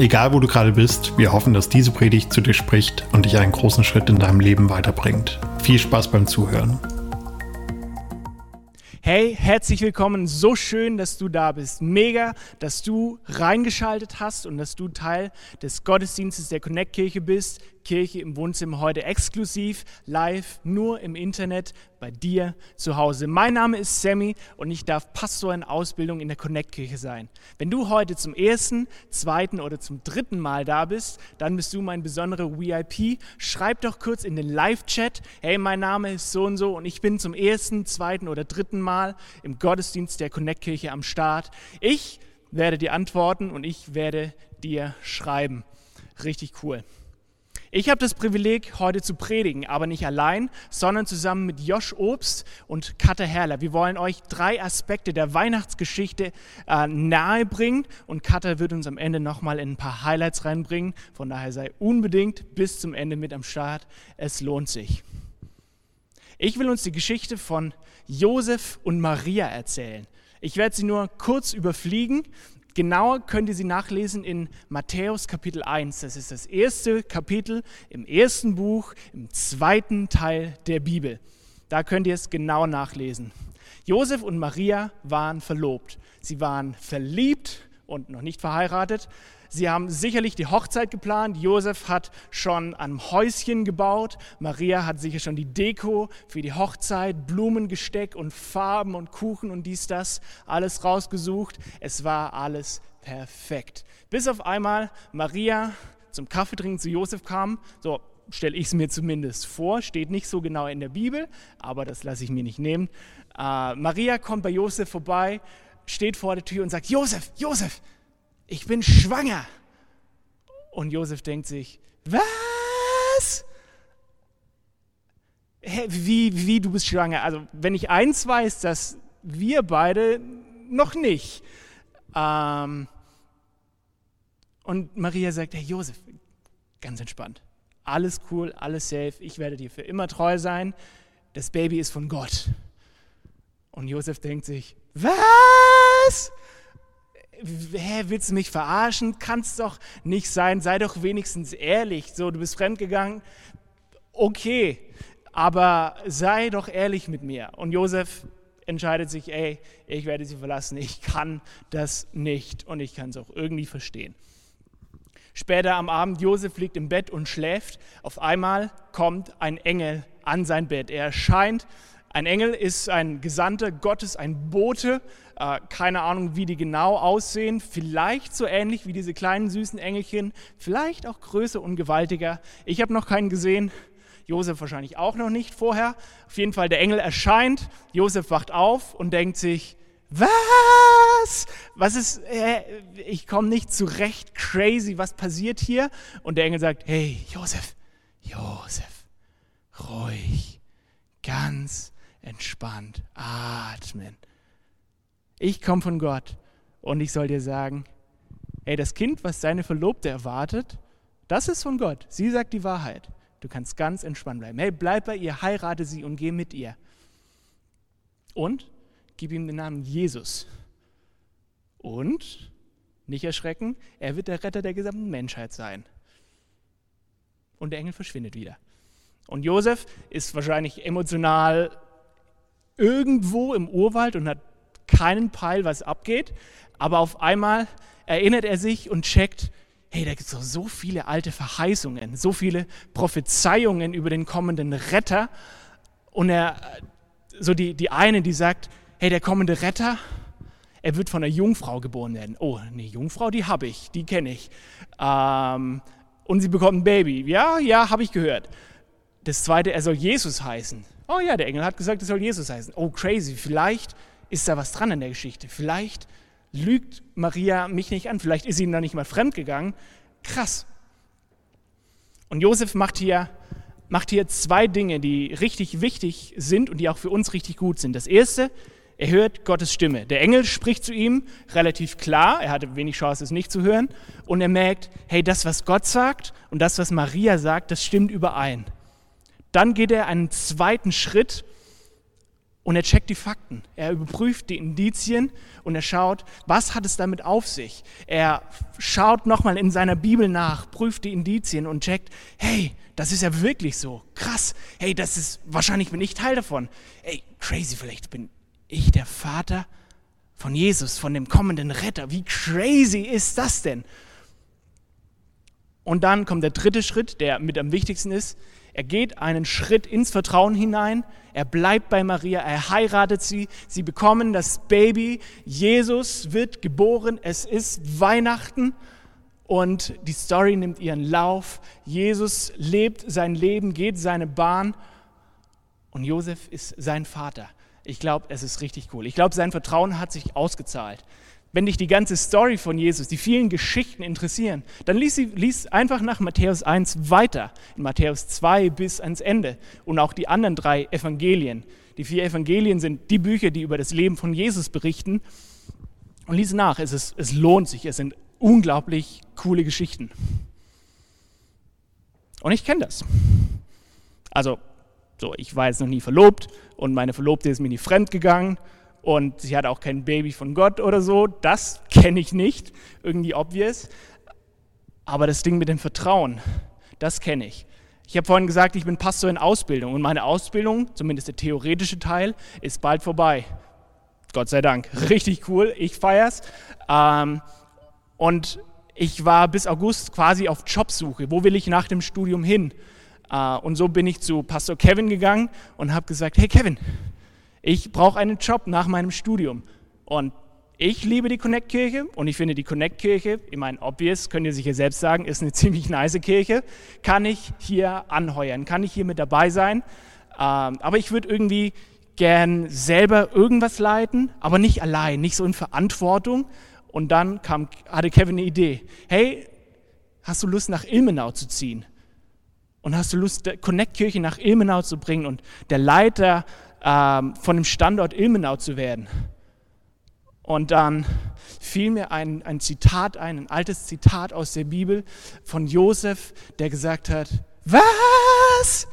Egal wo du gerade bist, wir hoffen, dass diese Predigt zu dir spricht und dich einen großen Schritt in deinem Leben weiterbringt. Viel Spaß beim Zuhören. Hey, herzlich willkommen. So schön, dass du da bist. Mega, dass du reingeschaltet hast und dass du Teil des Gottesdienstes der Connect Kirche bist. Kirche im Wohnzimmer heute exklusiv, live, nur im Internet, bei dir zu Hause. Mein Name ist Sammy und ich darf Pastor in Ausbildung in der Connect-Kirche sein. Wenn du heute zum ersten, zweiten oder zum dritten Mal da bist, dann bist du mein besonderer VIP. Schreib doch kurz in den Live-Chat, hey, mein Name ist so und so und ich bin zum ersten, zweiten oder dritten Mal im Gottesdienst der Connect-Kirche am Start. Ich werde dir antworten und ich werde dir schreiben. Richtig cool. Ich habe das Privileg, heute zu predigen, aber nicht allein, sondern zusammen mit Josh Obst und Katha Herrler. Wir wollen euch drei Aspekte der Weihnachtsgeschichte äh, nahebringen und Katha wird uns am Ende nochmal in ein paar Highlights reinbringen. Von daher sei unbedingt bis zum Ende mit am Start. Es lohnt sich. Ich will uns die Geschichte von Josef und Maria erzählen. Ich werde sie nur kurz überfliegen Genauer könnt ihr sie nachlesen in Matthäus Kapitel 1. Das ist das erste Kapitel im ersten Buch, im zweiten Teil der Bibel. Da könnt ihr es genau nachlesen. Josef und Maria waren verlobt. Sie waren verliebt und noch nicht verheiratet. Sie haben sicherlich die Hochzeit geplant. Josef hat schon ein Häuschen gebaut. Maria hat sicher schon die Deko für die Hochzeit, Blumengesteck und Farben und Kuchen und dies, das, alles rausgesucht. Es war alles perfekt. Bis auf einmal Maria zum Kaffeetrinken zu Josef kam. So stelle ich es mir zumindest vor. Steht nicht so genau in der Bibel, aber das lasse ich mir nicht nehmen. Äh, Maria kommt bei Josef vorbei, steht vor der Tür und sagt: Josef, Josef, ich bin schwanger. Und Josef denkt sich, was? Hä, wie, wie, du bist schwanger? Also, wenn ich eins weiß, dass wir beide noch nicht. Ähm, und Maria sagt, hey Josef, ganz entspannt. Alles cool, alles safe. Ich werde dir für immer treu sein. Das Baby ist von Gott. Und Josef denkt sich, was? Hä, willst du mich verarschen? Kann es doch nicht sein, sei doch wenigstens ehrlich. So, du bist fremdgegangen, okay, aber sei doch ehrlich mit mir. Und Josef entscheidet sich, ey, ich werde sie verlassen, ich kann das nicht und ich kann es auch irgendwie verstehen. Später am Abend, Josef liegt im Bett und schläft. Auf einmal kommt ein Engel an sein Bett. Er erscheint ein Engel ist ein Gesandter Gottes, ein Bote. Äh, keine Ahnung, wie die genau aussehen. Vielleicht so ähnlich wie diese kleinen süßen Engelchen. Vielleicht auch größer und gewaltiger. Ich habe noch keinen gesehen. Josef wahrscheinlich auch noch nicht vorher. Auf jeden Fall, der Engel erscheint. Josef wacht auf und denkt sich, was? Was ist, äh, ich komme nicht zurecht, crazy, was passiert hier? Und der Engel sagt, hey, Josef, Josef, ruhig, ganz entspannt atmen. Ich komme von Gott und ich soll dir sagen, ey, das Kind, was deine Verlobte erwartet, das ist von Gott. Sie sagt die Wahrheit. Du kannst ganz entspannt bleiben. Hey, bleib bei ihr, heirate sie und geh mit ihr. Und gib ihm den Namen Jesus. Und, nicht erschrecken, er wird der Retter der gesamten Menschheit sein. Und der Engel verschwindet wieder. Und Josef ist wahrscheinlich emotional irgendwo im Urwald und hat keinen Peil, was abgeht. Aber auf einmal erinnert er sich und checkt, hey, da gibt es doch so viele alte Verheißungen, so viele Prophezeiungen über den kommenden Retter. Und er, so die, die eine, die sagt, hey, der kommende Retter, er wird von einer Jungfrau geboren werden. Oh, eine Jungfrau, die habe ich, die kenne ich. Ähm, und sie bekommt ein Baby. Ja, ja, habe ich gehört. Das zweite, er soll Jesus heißen. Oh ja, der Engel hat gesagt, es soll Jesus heißen. Oh, crazy. Vielleicht ist da was dran in der Geschichte. Vielleicht lügt Maria mich nicht an. Vielleicht ist sie noch nicht mal fremd gegangen. Krass. Und Josef macht hier macht hier zwei Dinge, die richtig wichtig sind und die auch für uns richtig gut sind. Das erste, er hört Gottes Stimme. Der Engel spricht zu ihm relativ klar, er hatte wenig Chance, es nicht zu hören, und er merkt, hey, das, was Gott sagt und das, was Maria sagt, das stimmt überein. Dann geht er einen zweiten Schritt und er checkt die Fakten. Er überprüft die Indizien und er schaut, was hat es damit auf sich. Er schaut nochmal in seiner Bibel nach, prüft die Indizien und checkt, hey, das ist ja wirklich so. Krass. Hey, das ist, wahrscheinlich bin ich Teil davon. Hey, crazy, vielleicht bin ich der Vater von Jesus, von dem kommenden Retter. Wie crazy ist das denn? Und dann kommt der dritte Schritt, der mit am wichtigsten ist. Er geht einen Schritt ins Vertrauen hinein. Er bleibt bei Maria, er heiratet sie. Sie bekommen das Baby. Jesus wird geboren. Es ist Weihnachten und die Story nimmt ihren Lauf. Jesus lebt sein Leben, geht seine Bahn und Josef ist sein Vater. Ich glaube, es ist richtig cool. Ich glaube, sein Vertrauen hat sich ausgezahlt. Wenn dich die ganze Story von Jesus, die vielen Geschichten interessieren, dann lies, lies einfach nach Matthäus 1 weiter, in Matthäus 2 bis ans Ende und auch die anderen drei Evangelien. Die vier Evangelien sind die Bücher, die über das Leben von Jesus berichten. Und lies nach, es, ist, es lohnt sich, es sind unglaublich coole Geschichten. Und ich kenne das. Also, so, ich war jetzt noch nie verlobt und meine Verlobte ist mir nie fremd gegangen und sie hat auch kein Baby von Gott oder so. Das kenne ich nicht, irgendwie obvious. Aber das Ding mit dem Vertrauen, das kenne ich. Ich habe vorhin gesagt, ich bin Pastor in Ausbildung und meine Ausbildung, zumindest der theoretische Teil, ist bald vorbei. Gott sei Dank. Richtig cool, ich feier's. Ähm, und ich war bis August quasi auf Jobsuche. Wo will ich nach dem Studium hin? Äh, und so bin ich zu Pastor Kevin gegangen und habe gesagt, hey Kevin, ich brauche einen Job nach meinem Studium. Und ich liebe die Connect-Kirche und ich finde die Connect-Kirche, ich meine, obvious, könnt ihr sicher selbst sagen, ist eine ziemlich nice Kirche. Kann ich hier anheuern? Kann ich hier mit dabei sein? Ähm, aber ich würde irgendwie gern selber irgendwas leiten, aber nicht allein, nicht so in Verantwortung. Und dann kam, hatte Kevin eine Idee. Hey, hast du Lust nach Ilmenau zu ziehen? Und hast du Lust, Connect-Kirche nach Ilmenau zu bringen und der Leiter ähm, von dem Standort Ilmenau zu werden. Und dann fiel mir ein, ein Zitat ein, ein altes Zitat aus der Bibel von Josef, der gesagt hat, was?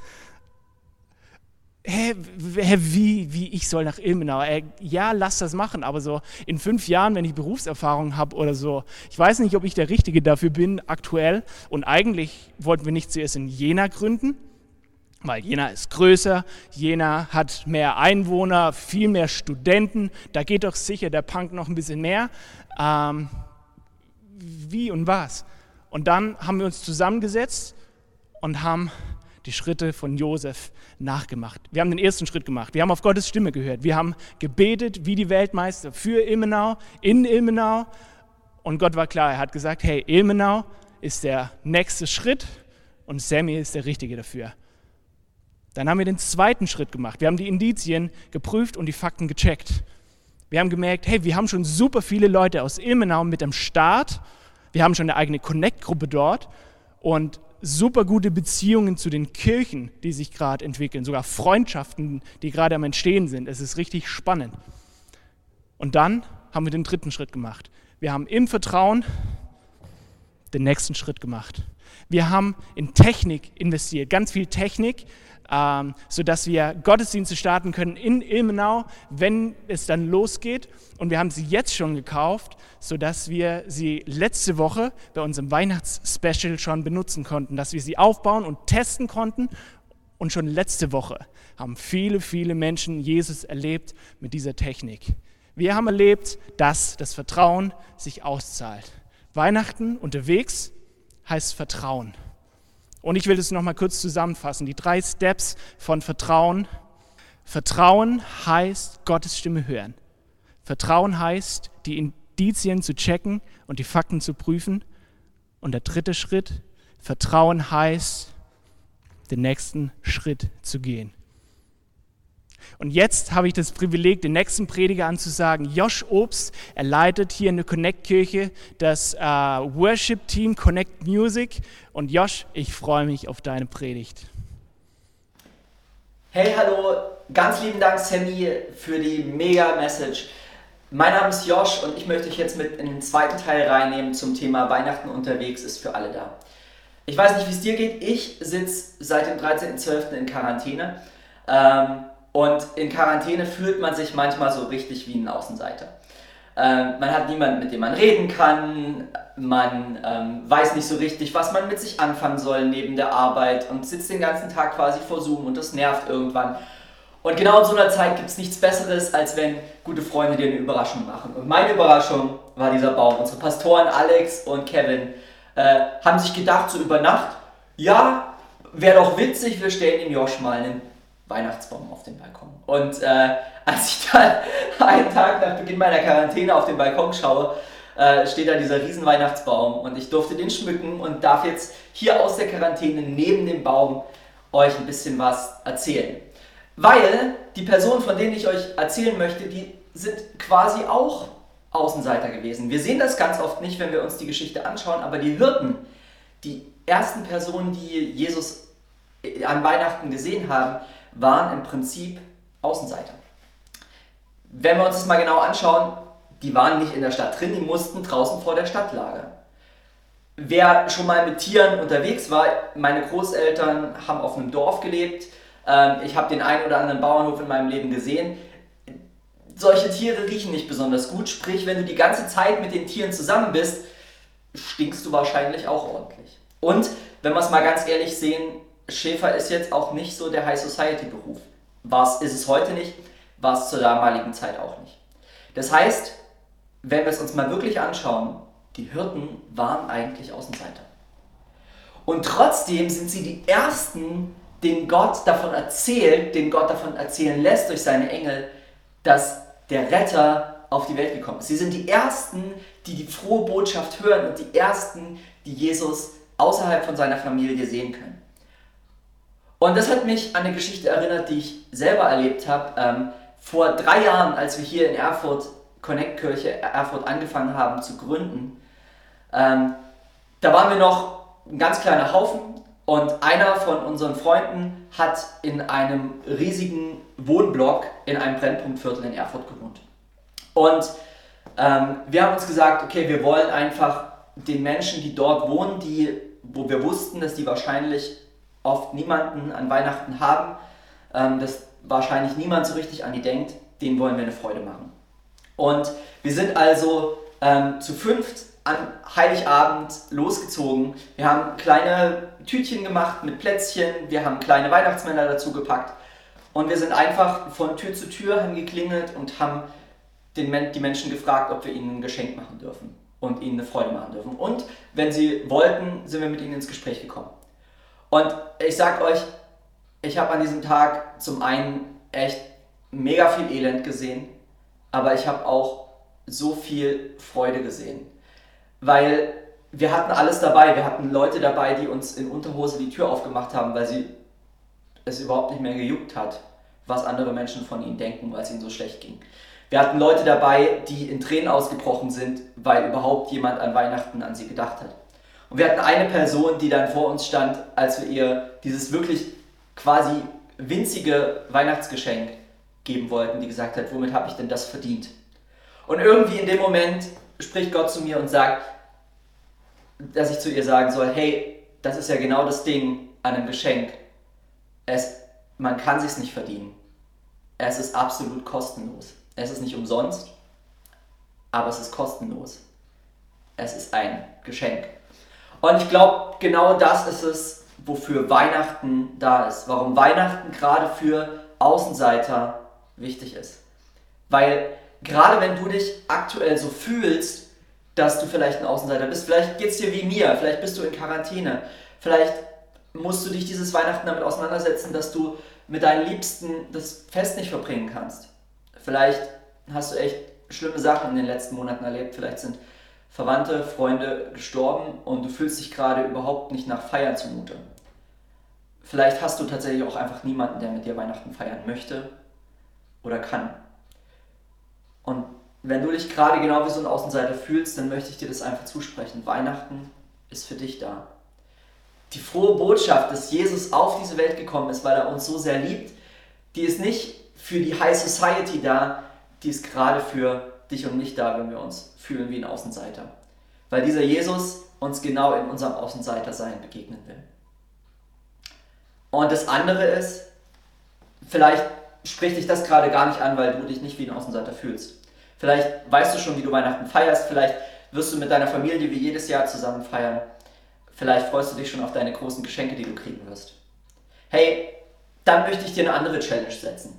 Hä, hä, wie, wie, ich soll nach Ilmenau? Äh, ja, lass das machen, aber so in fünf Jahren, wenn ich Berufserfahrung habe oder so, ich weiß nicht, ob ich der Richtige dafür bin aktuell. Und eigentlich wollten wir nicht zuerst in Jena gründen, weil Jena ist größer, Jena hat mehr Einwohner, viel mehr Studenten, da geht doch sicher der Punk noch ein bisschen mehr. Ähm, wie und was? Und dann haben wir uns zusammengesetzt und haben die Schritte von Josef nachgemacht. Wir haben den ersten Schritt gemacht. Wir haben auf Gottes Stimme gehört. Wir haben gebetet wie die Weltmeister für Ilmenau, in Ilmenau. Und Gott war klar. Er hat gesagt, hey, Ilmenau ist der nächste Schritt und Sammy ist der Richtige dafür. Dann haben wir den zweiten Schritt gemacht. Wir haben die Indizien geprüft und die Fakten gecheckt. Wir haben gemerkt, hey, wir haben schon super viele Leute aus Ilmenau mit am Start. Wir haben schon eine eigene Connect-Gruppe dort und super gute Beziehungen zu den Kirchen, die sich gerade entwickeln, sogar Freundschaften, die gerade am Entstehen sind. Es ist richtig spannend. Und dann haben wir den dritten Schritt gemacht. Wir haben im Vertrauen den nächsten Schritt gemacht. Wir haben in Technik investiert, ganz viel Technik, ähm, sodass wir Gottesdienste starten können in Ilmenau, wenn es dann losgeht. Und wir haben sie jetzt schon gekauft, sodass wir sie letzte Woche bei unserem Weihnachtsspecial schon benutzen konnten, dass wir sie aufbauen und testen konnten. Und schon letzte Woche haben viele, viele Menschen Jesus erlebt mit dieser Technik. Wir haben erlebt, dass das Vertrauen sich auszahlt. Weihnachten unterwegs heißt Vertrauen. Und ich will das nochmal kurz zusammenfassen. Die drei Steps von Vertrauen. Vertrauen heißt Gottes Stimme hören. Vertrauen heißt, die Indizien zu checken und die Fakten zu prüfen. Und der dritte Schritt, Vertrauen heißt, den nächsten Schritt zu gehen. Und jetzt habe ich das Privileg, den nächsten Prediger anzusagen. Josh Obst, er leitet hier in der Connect-Kirche das äh, Worship-Team Connect Music. Und Josh, ich freue mich auf deine Predigt. Hey, hallo, ganz lieben Dank, Sammy, für die mega Message. Mein Name ist Josh und ich möchte euch jetzt mit in den zweiten Teil reinnehmen zum Thema Weihnachten unterwegs ist für alle da. Ich weiß nicht, wie es dir geht. Ich sitze seit dem 13.12. in Quarantäne. Ähm, und in Quarantäne fühlt man sich manchmal so richtig wie ein Außenseiter. Ähm, man hat niemanden, mit dem man reden kann. Man ähm, weiß nicht so richtig, was man mit sich anfangen soll neben der Arbeit und sitzt den ganzen Tag quasi vor Zoom und das nervt irgendwann. Und genau in so einer Zeit gibt es nichts Besseres, als wenn gute Freunde dir eine Überraschung machen. Und meine Überraschung war dieser Baum. Unsere Pastoren Alex und Kevin äh, haben sich gedacht, so über Nacht, ja, wäre doch witzig, wir stellen dem Josh mal einen Weihnachtsbaum auf den Balkon. Und äh, als ich dann einen Tag nach Beginn meiner Quarantäne auf den Balkon schaue, äh, steht da dieser riesen Weihnachtsbaum und ich durfte den schmücken und darf jetzt hier aus der Quarantäne neben dem Baum euch ein bisschen was erzählen. Weil die Personen, von denen ich euch erzählen möchte, die sind quasi auch Außenseiter gewesen. Wir sehen das ganz oft nicht, wenn wir uns die Geschichte anschauen, aber die Hirten, die ersten Personen, die Jesus an Weihnachten gesehen haben, waren im Prinzip Außenseiter. Wenn wir uns das mal genau anschauen, die waren nicht in der Stadt drin, die mussten draußen vor der Stadt lagern. Wer schon mal mit Tieren unterwegs war, meine Großeltern haben auf einem Dorf gelebt, ähm, ich habe den einen oder anderen Bauernhof in meinem Leben gesehen. Solche Tiere riechen nicht besonders gut, sprich, wenn du die ganze Zeit mit den Tieren zusammen bist, stinkst du wahrscheinlich auch ordentlich. Und wenn wir es mal ganz ehrlich sehen, Schäfer ist jetzt auch nicht so der High Society Beruf. Was ist es heute nicht, war es zur damaligen Zeit auch nicht. Das heißt, wenn wir es uns mal wirklich anschauen, die Hirten waren eigentlich Außenseiter. Und trotzdem sind sie die ersten, den Gott davon erzählt, den Gott davon erzählen lässt durch seine Engel, dass der Retter auf die Welt gekommen ist. Sie sind die Ersten, die die frohe Botschaft hören und die Ersten, die Jesus außerhalb von seiner Familie sehen können. Und das hat mich an eine Geschichte erinnert, die ich selber erlebt habe. Ähm, vor drei Jahren, als wir hier in Erfurt, Connect Kirche Erfurt angefangen haben zu gründen, ähm, da waren wir noch ein ganz kleiner Haufen und einer von unseren Freunden hat in einem riesigen Wohnblock in einem Brennpunktviertel in Erfurt gewohnt. Und ähm, wir haben uns gesagt, okay, wir wollen einfach den Menschen, die dort wohnen, die, wo wir wussten, dass die wahrscheinlich oft niemanden an Weihnachten haben, ähm, dass wahrscheinlich niemand so richtig an die denkt, denen wollen wir eine Freude machen. Und wir sind also ähm, zu fünft an Heiligabend losgezogen. Wir haben kleine Tütchen gemacht mit Plätzchen, wir haben kleine Weihnachtsmänner dazu gepackt und wir sind einfach von Tür zu Tür haben geklingelt und haben den, die Menschen gefragt, ob wir ihnen ein Geschenk machen dürfen und ihnen eine Freude machen dürfen. Und wenn sie wollten, sind wir mit ihnen ins Gespräch gekommen. Und ich sag euch, ich habe an diesem Tag zum einen echt mega viel Elend gesehen, aber ich habe auch so viel Freude gesehen weil wir hatten alles dabei. Wir hatten Leute dabei, die uns in Unterhose die Tür aufgemacht haben, weil sie es überhaupt nicht mehr gejuckt hat, was andere Menschen von ihnen denken, weil es ihnen so schlecht ging. Wir hatten Leute dabei, die in Tränen ausgebrochen sind, weil überhaupt jemand an Weihnachten an sie gedacht hat. Und wir hatten eine Person, die dann vor uns stand, als wir ihr dieses wirklich quasi winzige Weihnachtsgeschenk geben wollten, die gesagt hat, womit habe ich denn das verdient? Und irgendwie in dem Moment spricht Gott zu mir und sagt, dass ich zu ihr sagen soll, hey, das ist ja genau das Ding an einem Geschenk. Es, man kann sich nicht verdienen. Es ist absolut kostenlos. Es ist nicht umsonst, aber es ist kostenlos. Es ist ein Geschenk. Und ich glaube, genau das ist es, wofür Weihnachten da ist. Warum Weihnachten gerade für Außenseiter wichtig ist. Weil gerade wenn du dich aktuell so fühlst, dass du vielleicht ein Außenseiter bist, vielleicht geht es dir wie mir, vielleicht bist du in Quarantäne, vielleicht musst du dich dieses Weihnachten damit auseinandersetzen, dass du mit deinen Liebsten das Fest nicht verbringen kannst. Vielleicht hast du echt schlimme Sachen in den letzten Monaten erlebt, vielleicht sind Verwandte, Freunde gestorben und du fühlst dich gerade überhaupt nicht nach Feiern zumute. Vielleicht hast du tatsächlich auch einfach niemanden, der mit dir Weihnachten feiern möchte oder kann. Und wenn du dich gerade genau wie so ein Außenseiter fühlst, dann möchte ich dir das einfach zusprechen. Weihnachten ist für dich da. Die frohe Botschaft, dass Jesus auf diese Welt gekommen ist, weil er uns so sehr liebt, Die ist nicht für die High Society da, die ist gerade für dich und mich da, wenn wir uns fühlen wie ein Außenseiter. Weil dieser Jesus uns genau in unserem Außenseitersein begegnen will. Und das andere ist, vielleicht spricht dich das gerade gar nicht an, weil du dich nicht wie ein Außenseiter fühlst. Vielleicht weißt du schon, wie du Weihnachten feierst, vielleicht wirst du mit deiner Familie wie jedes Jahr zusammen feiern. Vielleicht freust du dich schon auf deine großen Geschenke, die du kriegen wirst. Hey, dann möchte ich dir eine andere Challenge setzen.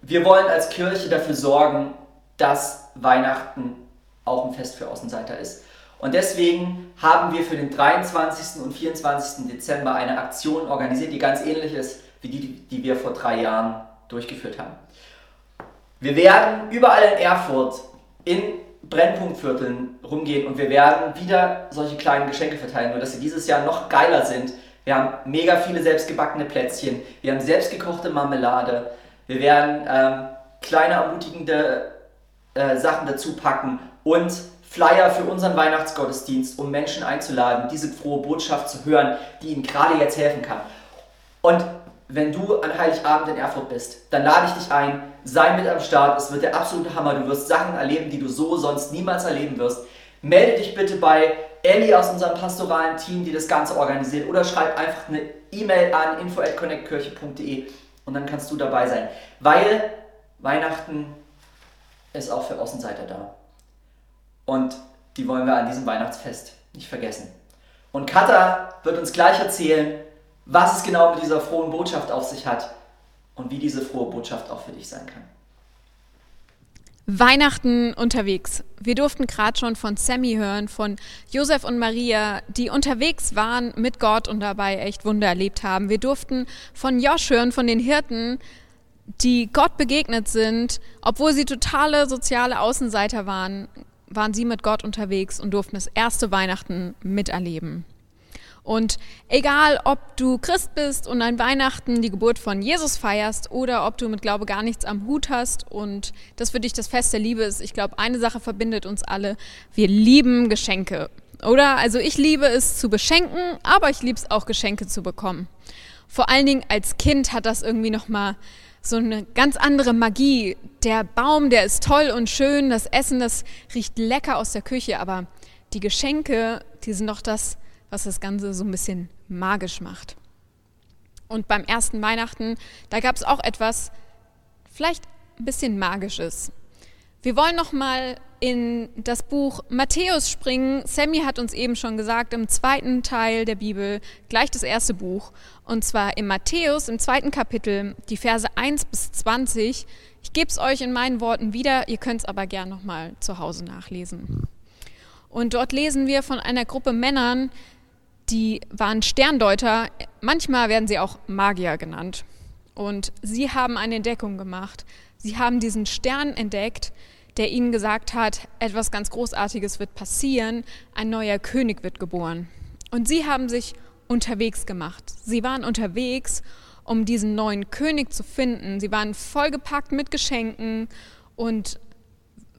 Wir wollen als Kirche dafür sorgen, dass Weihnachten auch ein Fest für Außenseiter ist. Und deswegen haben wir für den 23. und 24. Dezember eine Aktion organisiert, die ganz ähnlich ist wie die, die wir vor drei Jahren durchgeführt haben. Wir werden überall in Erfurt in Brennpunktvierteln rumgehen und wir werden wieder solche kleinen Geschenke verteilen, nur dass sie dieses Jahr noch geiler sind. Wir haben mega viele selbstgebackene Plätzchen, wir haben selbstgekochte Marmelade, wir werden ähm, kleine ermutigende äh, Sachen dazu packen und Flyer für unseren Weihnachtsgottesdienst, um Menschen einzuladen, diese frohe Botschaft zu hören, die ihnen gerade jetzt helfen kann. Und wenn du an Heiligabend in Erfurt bist, dann lade ich dich ein, sei mit am Start, es wird der absolute Hammer, du wirst Sachen erleben, die du so sonst niemals erleben wirst. Melde dich bitte bei Ellie aus unserem pastoralen Team, die das Ganze organisiert, oder schreib einfach eine E-Mail an info@connectkirche.de und dann kannst du dabei sein, weil Weihnachten ist auch für Außenseiter da. Und die wollen wir an diesem Weihnachtsfest nicht vergessen. Und Katha wird uns gleich erzählen, was es genau mit dieser frohen Botschaft auf sich hat und wie diese frohe Botschaft auch für dich sein kann. Weihnachten unterwegs. Wir durften gerade schon von Sammy hören, von Josef und Maria, die unterwegs waren mit Gott und dabei echt Wunder erlebt haben. Wir durften von Josh hören, von den Hirten, die Gott begegnet sind, obwohl sie totale soziale Außenseiter waren, waren sie mit Gott unterwegs und durften das erste Weihnachten miterleben. Und egal, ob du Christ bist und an Weihnachten die Geburt von Jesus feierst oder ob du mit Glaube gar nichts am Hut hast und das für dich das Fest der Liebe ist, ich glaube, eine Sache verbindet uns alle. Wir lieben Geschenke. Oder? Also ich liebe es zu beschenken, aber ich liebe es auch Geschenke zu bekommen. Vor allen Dingen als Kind hat das irgendwie nochmal so eine ganz andere Magie. Der Baum, der ist toll und schön, das Essen, das riecht lecker aus der Küche, aber die Geschenke, die sind doch das, was das Ganze so ein bisschen magisch macht. Und beim ersten Weihnachten, da gab es auch etwas, vielleicht ein bisschen magisches. Wir wollen noch mal in das Buch Matthäus springen. Sammy hat uns eben schon gesagt, im zweiten Teil der Bibel, gleich das erste Buch, und zwar im Matthäus, im zweiten Kapitel, die Verse 1 bis 20. Ich gebe es euch in meinen Worten wieder, ihr könnt es aber gern noch mal zu Hause nachlesen. Und dort lesen wir von einer Gruppe Männern, die waren Sterndeuter, manchmal werden sie auch Magier genannt. Und sie haben eine Entdeckung gemacht. Sie haben diesen Stern entdeckt, der ihnen gesagt hat, etwas ganz Großartiges wird passieren, ein neuer König wird geboren. Und sie haben sich unterwegs gemacht. Sie waren unterwegs, um diesen neuen König zu finden. Sie waren vollgepackt mit Geschenken und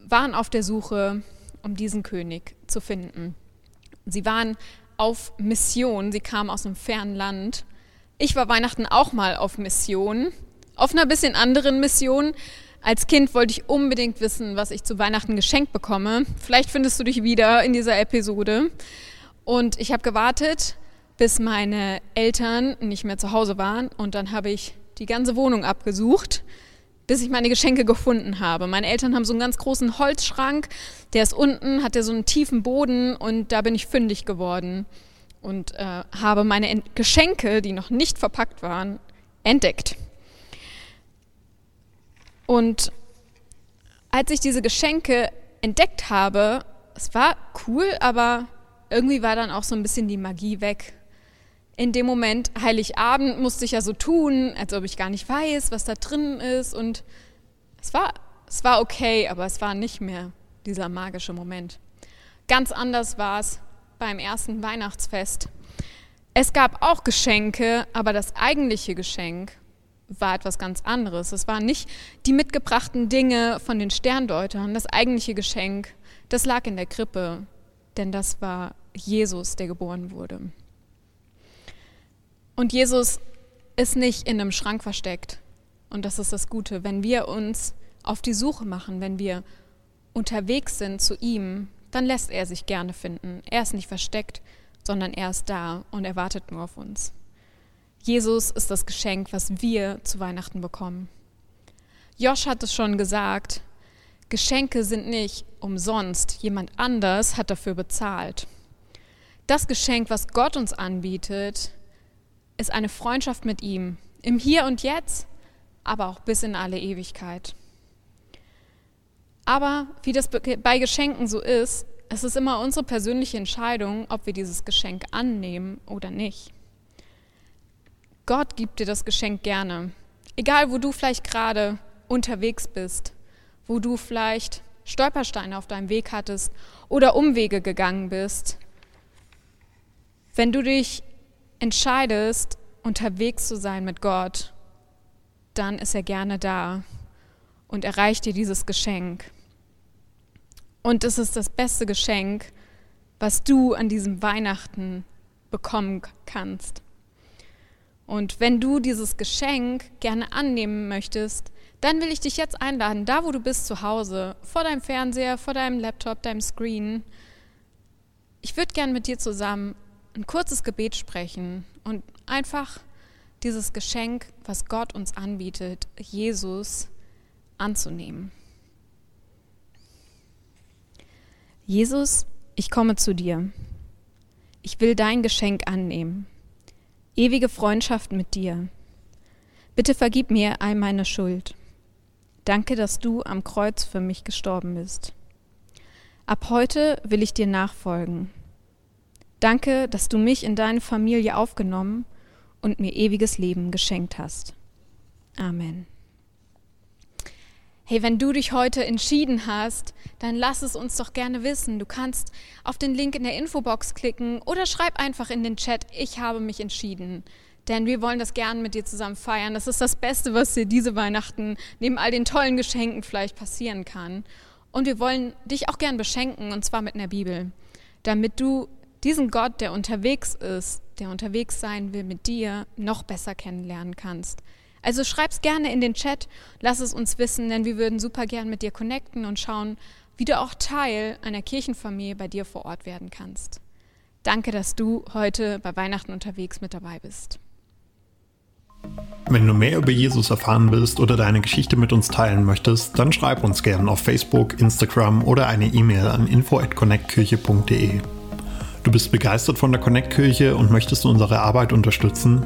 waren auf der Suche, um diesen König zu finden. Sie waren auf Mission. Sie kam aus einem fernen Land. Ich war Weihnachten auch mal auf Mission, auf einer bisschen anderen Mission. Als Kind wollte ich unbedingt wissen, was ich zu Weihnachten geschenkt bekomme. Vielleicht findest du dich wieder in dieser Episode. Und ich habe gewartet, bis meine Eltern nicht mehr zu Hause waren. Und dann habe ich die ganze Wohnung abgesucht bis ich meine Geschenke gefunden habe. Meine Eltern haben so einen ganz großen Holzschrank, der ist unten, hat der so einen tiefen Boden und da bin ich fündig geworden und äh, habe meine Ent Geschenke, die noch nicht verpackt waren, entdeckt. Und als ich diese Geschenke entdeckt habe, es war cool, aber irgendwie war dann auch so ein bisschen die Magie weg in dem Moment, Heiligabend, musste ich ja so tun, als ob ich gar nicht weiß, was da drin ist. Und es war, es war okay, aber es war nicht mehr dieser magische Moment. Ganz anders war es beim ersten Weihnachtsfest. Es gab auch Geschenke, aber das eigentliche Geschenk war etwas ganz anderes. Es waren nicht die mitgebrachten Dinge von den Sterndeutern. Das eigentliche Geschenk, das lag in der Krippe, denn das war Jesus, der geboren wurde. Und Jesus ist nicht in einem Schrank versteckt. Und das ist das Gute, wenn wir uns auf die Suche machen, wenn wir unterwegs sind zu ihm, dann lässt er sich gerne finden. Er ist nicht versteckt, sondern er ist da und er wartet nur auf uns. Jesus ist das Geschenk, was wir zu Weihnachten bekommen. Josh hat es schon gesagt, Geschenke sind nicht umsonst, jemand anders hat dafür bezahlt. Das Geschenk, was Gott uns anbietet, ist eine Freundschaft mit ihm, im Hier und Jetzt, aber auch bis in alle Ewigkeit. Aber wie das bei Geschenken so ist, es ist immer unsere persönliche Entscheidung, ob wir dieses Geschenk annehmen oder nicht. Gott gibt dir das Geschenk gerne. Egal, wo du vielleicht gerade unterwegs bist, wo du vielleicht Stolpersteine auf deinem Weg hattest oder Umwege gegangen bist. Wenn du dich entscheidest, unterwegs zu sein mit Gott, dann ist er gerne da und erreicht dir dieses Geschenk. Und es ist das beste Geschenk, was du an diesem Weihnachten bekommen kannst. Und wenn du dieses Geschenk gerne annehmen möchtest, dann will ich dich jetzt einladen, da wo du bist zu Hause, vor deinem Fernseher, vor deinem Laptop, deinem Screen. Ich würde gerne mit dir zusammen ein kurzes Gebet sprechen und einfach dieses Geschenk, was Gott uns anbietet, Jesus anzunehmen. Jesus, ich komme zu dir. Ich will dein Geschenk annehmen. Ewige Freundschaft mit dir. Bitte vergib mir all meine Schuld. Danke, dass du am Kreuz für mich gestorben bist. Ab heute will ich dir nachfolgen. Danke, dass du mich in deine Familie aufgenommen und mir ewiges Leben geschenkt hast. Amen. Hey, wenn du dich heute entschieden hast, dann lass es uns doch gerne wissen. Du kannst auf den Link in der Infobox klicken oder schreib einfach in den Chat, ich habe mich entschieden. Denn wir wollen das gerne mit dir zusammen feiern. Das ist das Beste, was dir diese Weihnachten neben all den tollen Geschenken vielleicht passieren kann. Und wir wollen dich auch gern beschenken, und zwar mit einer Bibel, damit du diesen Gott, der unterwegs ist, der unterwegs sein will mit dir, noch besser kennenlernen kannst. Also schreib's gerne in den Chat, lass es uns wissen, denn wir würden super gern mit dir connecten und schauen, wie du auch Teil einer Kirchenfamilie bei dir vor Ort werden kannst. Danke, dass du heute bei Weihnachten unterwegs mit dabei bist. Wenn du mehr über Jesus erfahren willst oder deine Geschichte mit uns teilen möchtest, dann schreib uns gerne auf Facebook, Instagram oder eine E-Mail an info@connectkirche.de. Du bist begeistert von der Connect Kirche und möchtest unsere Arbeit unterstützen?